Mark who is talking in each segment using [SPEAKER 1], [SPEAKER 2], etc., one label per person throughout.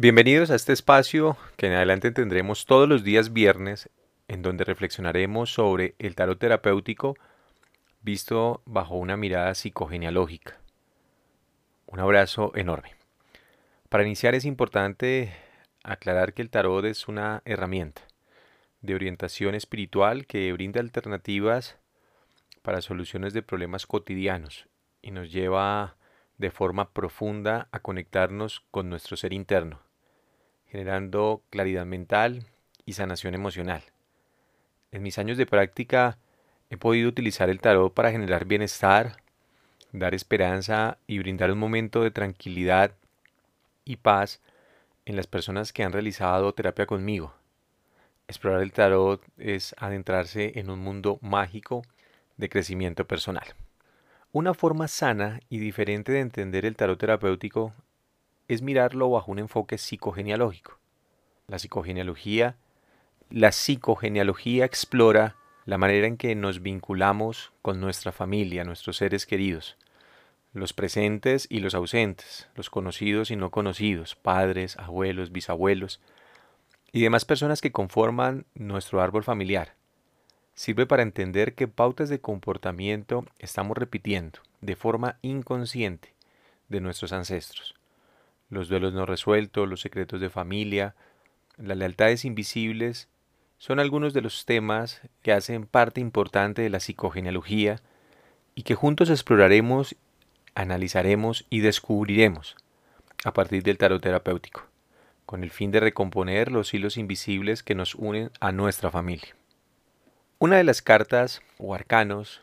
[SPEAKER 1] Bienvenidos a este espacio que en adelante tendremos todos los días viernes, en donde reflexionaremos sobre el tarot terapéutico visto bajo una mirada psicogenealógica. Un abrazo enorme. Para iniciar es importante aclarar que el tarot es una herramienta de orientación espiritual que brinda alternativas para soluciones de problemas cotidianos y nos lleva de forma profunda a conectarnos con nuestro ser interno generando claridad mental y sanación emocional. En mis años de práctica he podido utilizar el tarot para generar bienestar, dar esperanza y brindar un momento de tranquilidad y paz en las personas que han realizado terapia conmigo. Explorar el tarot es adentrarse en un mundo mágico de crecimiento personal. Una forma sana y diferente de entender el tarot terapéutico es mirarlo bajo un enfoque psicogenealógico. La psicogenealogía, la psicogenealogía explora la manera en que nos vinculamos con nuestra familia, nuestros seres queridos, los presentes y los ausentes, los conocidos y no conocidos, padres, abuelos, bisabuelos y demás personas que conforman nuestro árbol familiar. Sirve para entender qué pautas de comportamiento estamos repitiendo de forma inconsciente de nuestros ancestros los duelos no resueltos, los secretos de familia, las lealtades invisibles, son algunos de los temas que hacen parte importante de la psicogenealogía y que juntos exploraremos, analizaremos y descubriremos a partir del tarot terapéutico, con el fin de recomponer los hilos invisibles que nos unen a nuestra familia. Una de las cartas o arcanos,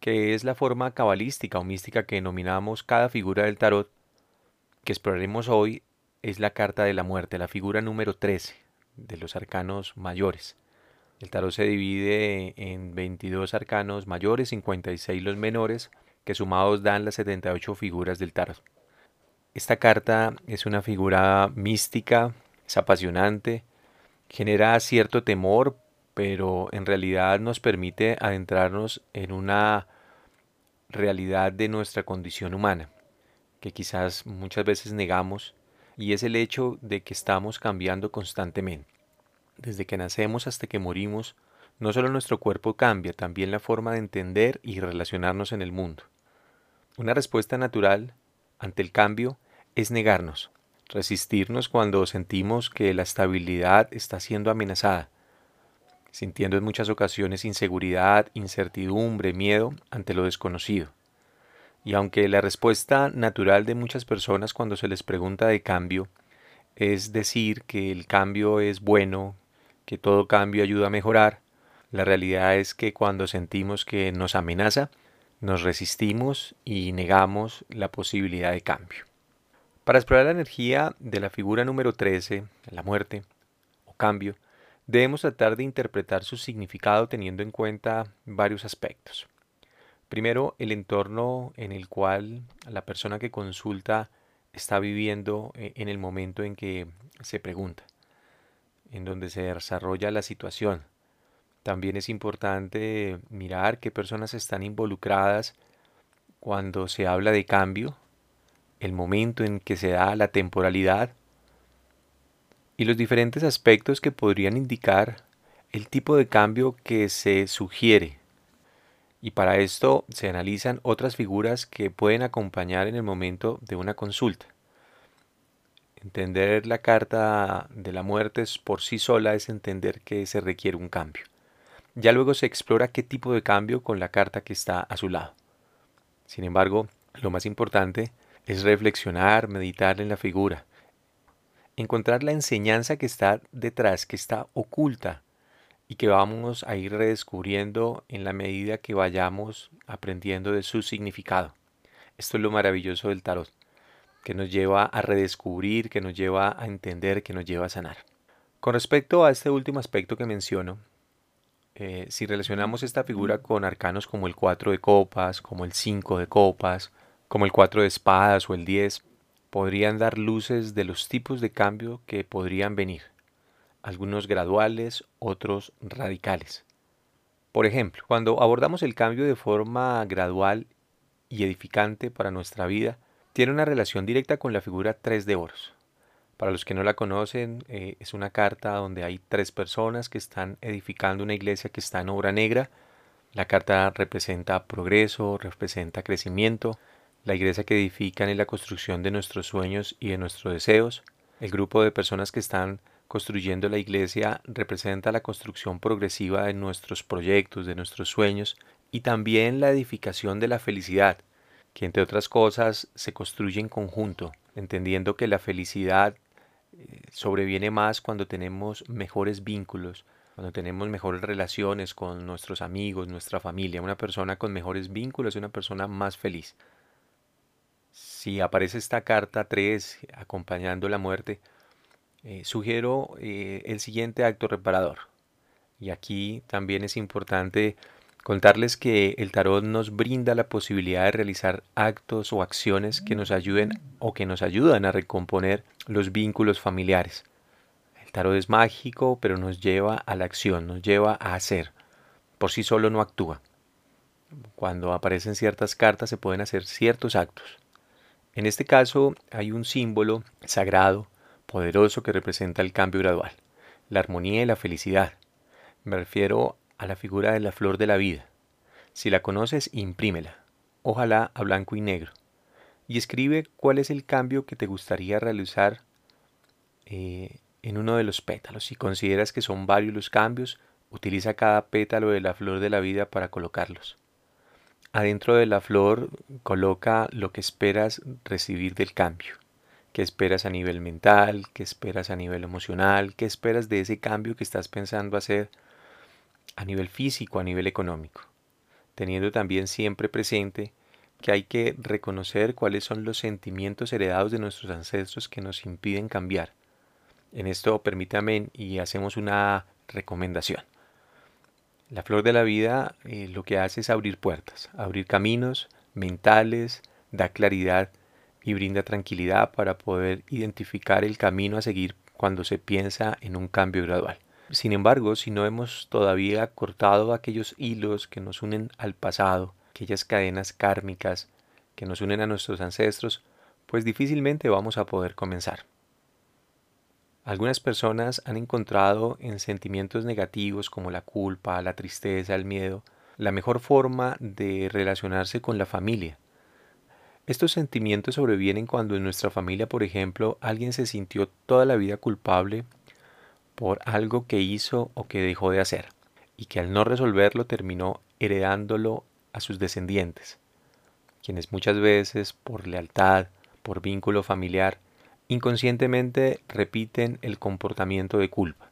[SPEAKER 1] que es la forma cabalística o mística que denominamos cada figura del tarot, que exploraremos hoy es la carta de la muerte, la figura número 13 de los arcanos mayores. El tarot se divide en 22 arcanos mayores, 56 los menores, que sumados dan las 78 figuras del tarot. Esta carta es una figura mística, es apasionante, genera cierto temor, pero en realidad nos permite adentrarnos en una realidad de nuestra condición humana que quizás muchas veces negamos y es el hecho de que estamos cambiando constantemente. Desde que nacemos hasta que morimos, no solo nuestro cuerpo cambia, también la forma de entender y relacionarnos en el mundo. Una respuesta natural ante el cambio es negarnos, resistirnos cuando sentimos que la estabilidad está siendo amenazada, sintiendo en muchas ocasiones inseguridad, incertidumbre, miedo ante lo desconocido. Y aunque la respuesta natural de muchas personas cuando se les pregunta de cambio es decir que el cambio es bueno, que todo cambio ayuda a mejorar, la realidad es que cuando sentimos que nos amenaza, nos resistimos y negamos la posibilidad de cambio. Para explorar la energía de la figura número 13, la muerte o cambio, debemos tratar de interpretar su significado teniendo en cuenta varios aspectos. Primero, el entorno en el cual la persona que consulta está viviendo eh, en el momento en que se pregunta, en donde se desarrolla la situación. También es importante mirar qué personas están involucradas cuando se habla de cambio, el momento en que se da la temporalidad y los diferentes aspectos que podrían indicar el tipo de cambio que se sugiere y para esto se analizan otras figuras que pueden acompañar en el momento de una consulta. Entender la carta de la muerte por sí sola es entender que se requiere un cambio. Ya luego se explora qué tipo de cambio con la carta que está a su lado. Sin embargo, lo más importante es reflexionar, meditar en la figura, encontrar la enseñanza que está detrás, que está oculta y que vamos a ir redescubriendo en la medida que vayamos aprendiendo de su significado. Esto es lo maravilloso del tarot, que nos lleva a redescubrir, que nos lleva a entender, que nos lleva a sanar. Con respecto a este último aspecto que menciono, eh, si relacionamos esta figura con arcanos como el 4 de copas, como el 5 de copas, como el 4 de espadas o el 10, podrían dar luces de los tipos de cambio que podrían venir algunos graduales, otros radicales. Por ejemplo, cuando abordamos el cambio de forma gradual y edificante para nuestra vida, tiene una relación directa con la figura 3 de oros. Para los que no la conocen, eh, es una carta donde hay tres personas que están edificando una iglesia que está en obra negra. La carta representa progreso, representa crecimiento. La iglesia que edifican es la construcción de nuestros sueños y de nuestros deseos. El grupo de personas que están construyendo la iglesia representa la construcción progresiva de nuestros proyectos, de nuestros sueños y también la edificación de la felicidad, que entre otras cosas se construye en conjunto, entendiendo que la felicidad eh, sobreviene más cuando tenemos mejores vínculos, cuando tenemos mejores relaciones con nuestros amigos, nuestra familia. Una persona con mejores vínculos es una persona más feliz. Si aparece esta carta 3 acompañando la muerte, eh, sugiero eh, el siguiente acto reparador. Y aquí también es importante contarles que el tarot nos brinda la posibilidad de realizar actos o acciones que nos ayuden o que nos ayudan a recomponer los vínculos familiares. El tarot es mágico, pero nos lleva a la acción, nos lleva a hacer. Por sí solo no actúa. Cuando aparecen ciertas cartas se pueden hacer ciertos actos. En este caso hay un símbolo sagrado, poderoso que representa el cambio gradual, la armonía y la felicidad. Me refiero a la figura de la flor de la vida. Si la conoces, imprímela, ojalá a blanco y negro, y escribe cuál es el cambio que te gustaría realizar eh, en uno de los pétalos. Si consideras que son varios los cambios, utiliza cada pétalo de la flor de la vida para colocarlos. Adentro de la flor coloca lo que esperas recibir del cambio. ¿Qué esperas a nivel mental? ¿Qué esperas a nivel emocional? ¿Qué esperas de ese cambio que estás pensando hacer a nivel físico, a nivel económico, teniendo también siempre presente que hay que reconocer cuáles son los sentimientos heredados de nuestros ancestros que nos impiden cambiar. En esto permítame y hacemos una recomendación. La flor de la vida eh, lo que hace es abrir puertas, abrir caminos mentales, da claridad y brinda tranquilidad para poder identificar el camino a seguir cuando se piensa en un cambio gradual. Sin embargo, si no hemos todavía cortado aquellos hilos que nos unen al pasado, aquellas cadenas kármicas que nos unen a nuestros ancestros, pues difícilmente vamos a poder comenzar. Algunas personas han encontrado en sentimientos negativos como la culpa, la tristeza, el miedo, la mejor forma de relacionarse con la familia. Estos sentimientos sobrevienen cuando en nuestra familia, por ejemplo, alguien se sintió toda la vida culpable por algo que hizo o que dejó de hacer, y que al no resolverlo terminó heredándolo a sus descendientes, quienes muchas veces, por lealtad, por vínculo familiar, inconscientemente repiten el comportamiento de culpa.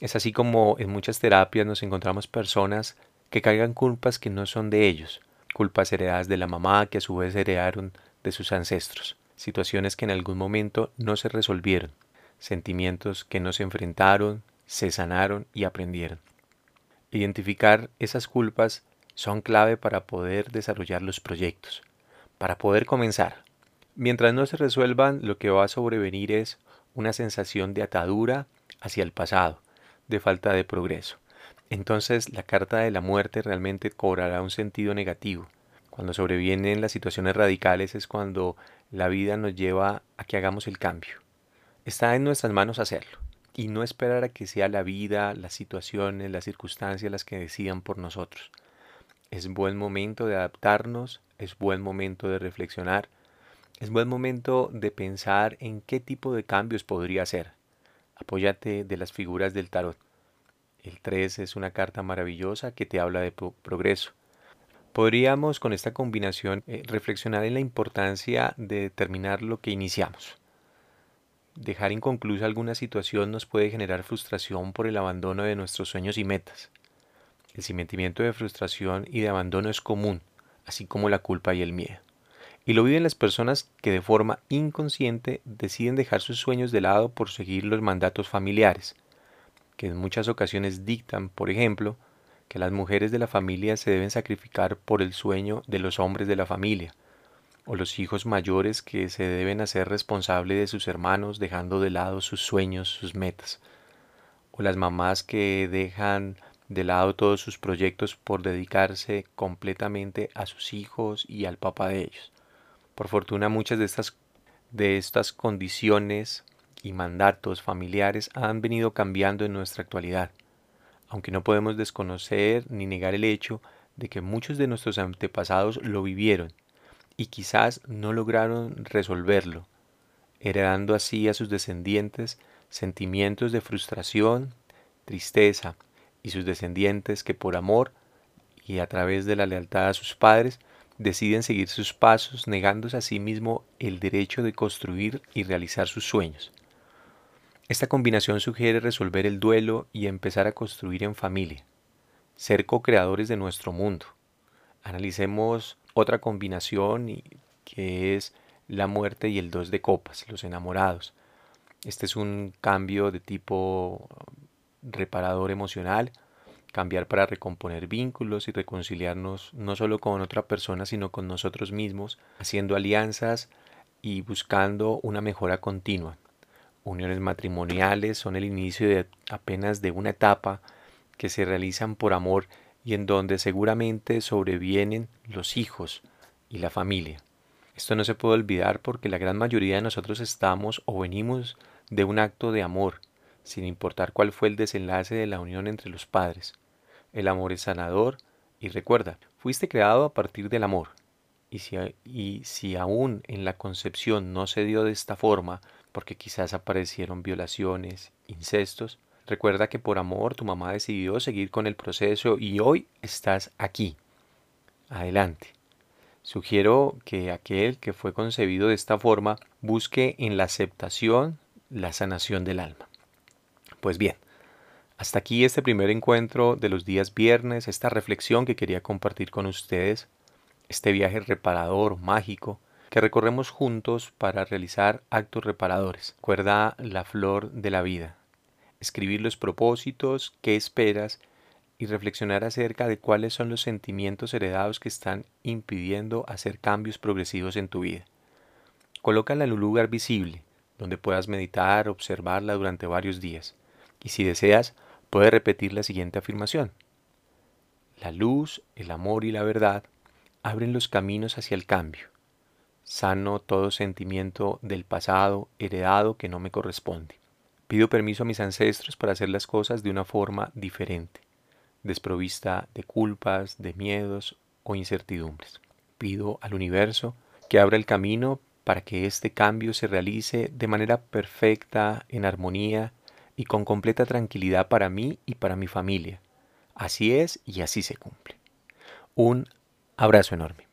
[SPEAKER 1] Es así como en muchas terapias nos encontramos personas que cargan culpas que no son de ellos, culpas heredadas de la mamá que a su vez heredaron de sus ancestros, situaciones que en algún momento no se resolvieron, sentimientos que no se enfrentaron, se sanaron y aprendieron. Identificar esas culpas son clave para poder desarrollar los proyectos, para poder comenzar. Mientras no se resuelvan, lo que va a sobrevenir es una sensación de atadura hacia el pasado, de falta de progreso. Entonces la carta de la muerte realmente cobrará un sentido negativo. Cuando sobrevienen las situaciones radicales es cuando la vida nos lleva a que hagamos el cambio. Está en nuestras manos hacerlo y no esperar a que sea la vida, las situaciones, las circunstancias las que decidan por nosotros. Es buen momento de adaptarnos, es buen momento de reflexionar, es buen momento de pensar en qué tipo de cambios podría hacer. Apóyate de las figuras del tarot. El 3 es una carta maravillosa que te habla de progreso. Podríamos con esta combinación eh, reflexionar en la importancia de determinar lo que iniciamos. Dejar inconclusa alguna situación nos puede generar frustración por el abandono de nuestros sueños y metas. El sentimiento de frustración y de abandono es común, así como la culpa y el miedo. Y lo viven las personas que de forma inconsciente deciden dejar sus sueños de lado por seguir los mandatos familiares, que en muchas ocasiones dictan, por ejemplo, que las mujeres de la familia se deben sacrificar por el sueño de los hombres de la familia, o los hijos mayores que se deben hacer responsables de sus hermanos dejando de lado sus sueños, sus metas, o las mamás que dejan de lado todos sus proyectos por dedicarse completamente a sus hijos y al papá de ellos. Por fortuna muchas de estas, de estas condiciones y mandatos familiares han venido cambiando en nuestra actualidad, aunque no podemos desconocer ni negar el hecho de que muchos de nuestros antepasados lo vivieron y quizás no lograron resolverlo, heredando así a sus descendientes sentimientos de frustración, tristeza, y sus descendientes que por amor y a través de la lealtad a sus padres deciden seguir sus pasos negándose a sí mismo el derecho de construir y realizar sus sueños. Esta combinación sugiere resolver el duelo y empezar a construir en familia, ser co-creadores de nuestro mundo. Analicemos otra combinación que es la muerte y el dos de copas, los enamorados. Este es un cambio de tipo reparador emocional, cambiar para recomponer vínculos y reconciliarnos no solo con otra persona, sino con nosotros mismos, haciendo alianzas y buscando una mejora continua. Uniones matrimoniales son el inicio de apenas de una etapa que se realizan por amor y en donde seguramente sobrevienen los hijos y la familia. Esto no se puede olvidar porque la gran mayoría de nosotros estamos o venimos de un acto de amor sin importar cuál fue el desenlace de la unión entre los padres. El amor es sanador y recuerda, fuiste creado a partir del amor. Y si, y si aún en la concepción no se dio de esta forma, porque quizás aparecieron violaciones, incestos, recuerda que por amor tu mamá decidió seguir con el proceso y hoy estás aquí. Adelante. Sugiero que aquel que fue concebido de esta forma busque en la aceptación la sanación del alma. Pues bien, hasta aquí este primer encuentro de los días viernes, esta reflexión que quería compartir con ustedes, este viaje reparador, mágico, que recorremos juntos para realizar actos reparadores. Recuerda la flor de la vida, escribir los propósitos, qué esperas y reflexionar acerca de cuáles son los sentimientos heredados que están impidiendo hacer cambios progresivos en tu vida. Colócala en un lugar visible, donde puedas meditar, observarla durante varios días. Y si deseas, puedes repetir la siguiente afirmación. La luz, el amor y la verdad abren los caminos hacia el cambio. Sano todo sentimiento del pasado heredado que no me corresponde. Pido permiso a mis ancestros para hacer las cosas de una forma diferente, desprovista de culpas, de miedos o incertidumbres. Pido al universo que abra el camino para que este cambio se realice de manera perfecta, en armonía y con completa tranquilidad para mí y para mi familia. Así es y así se cumple. Un abrazo enorme.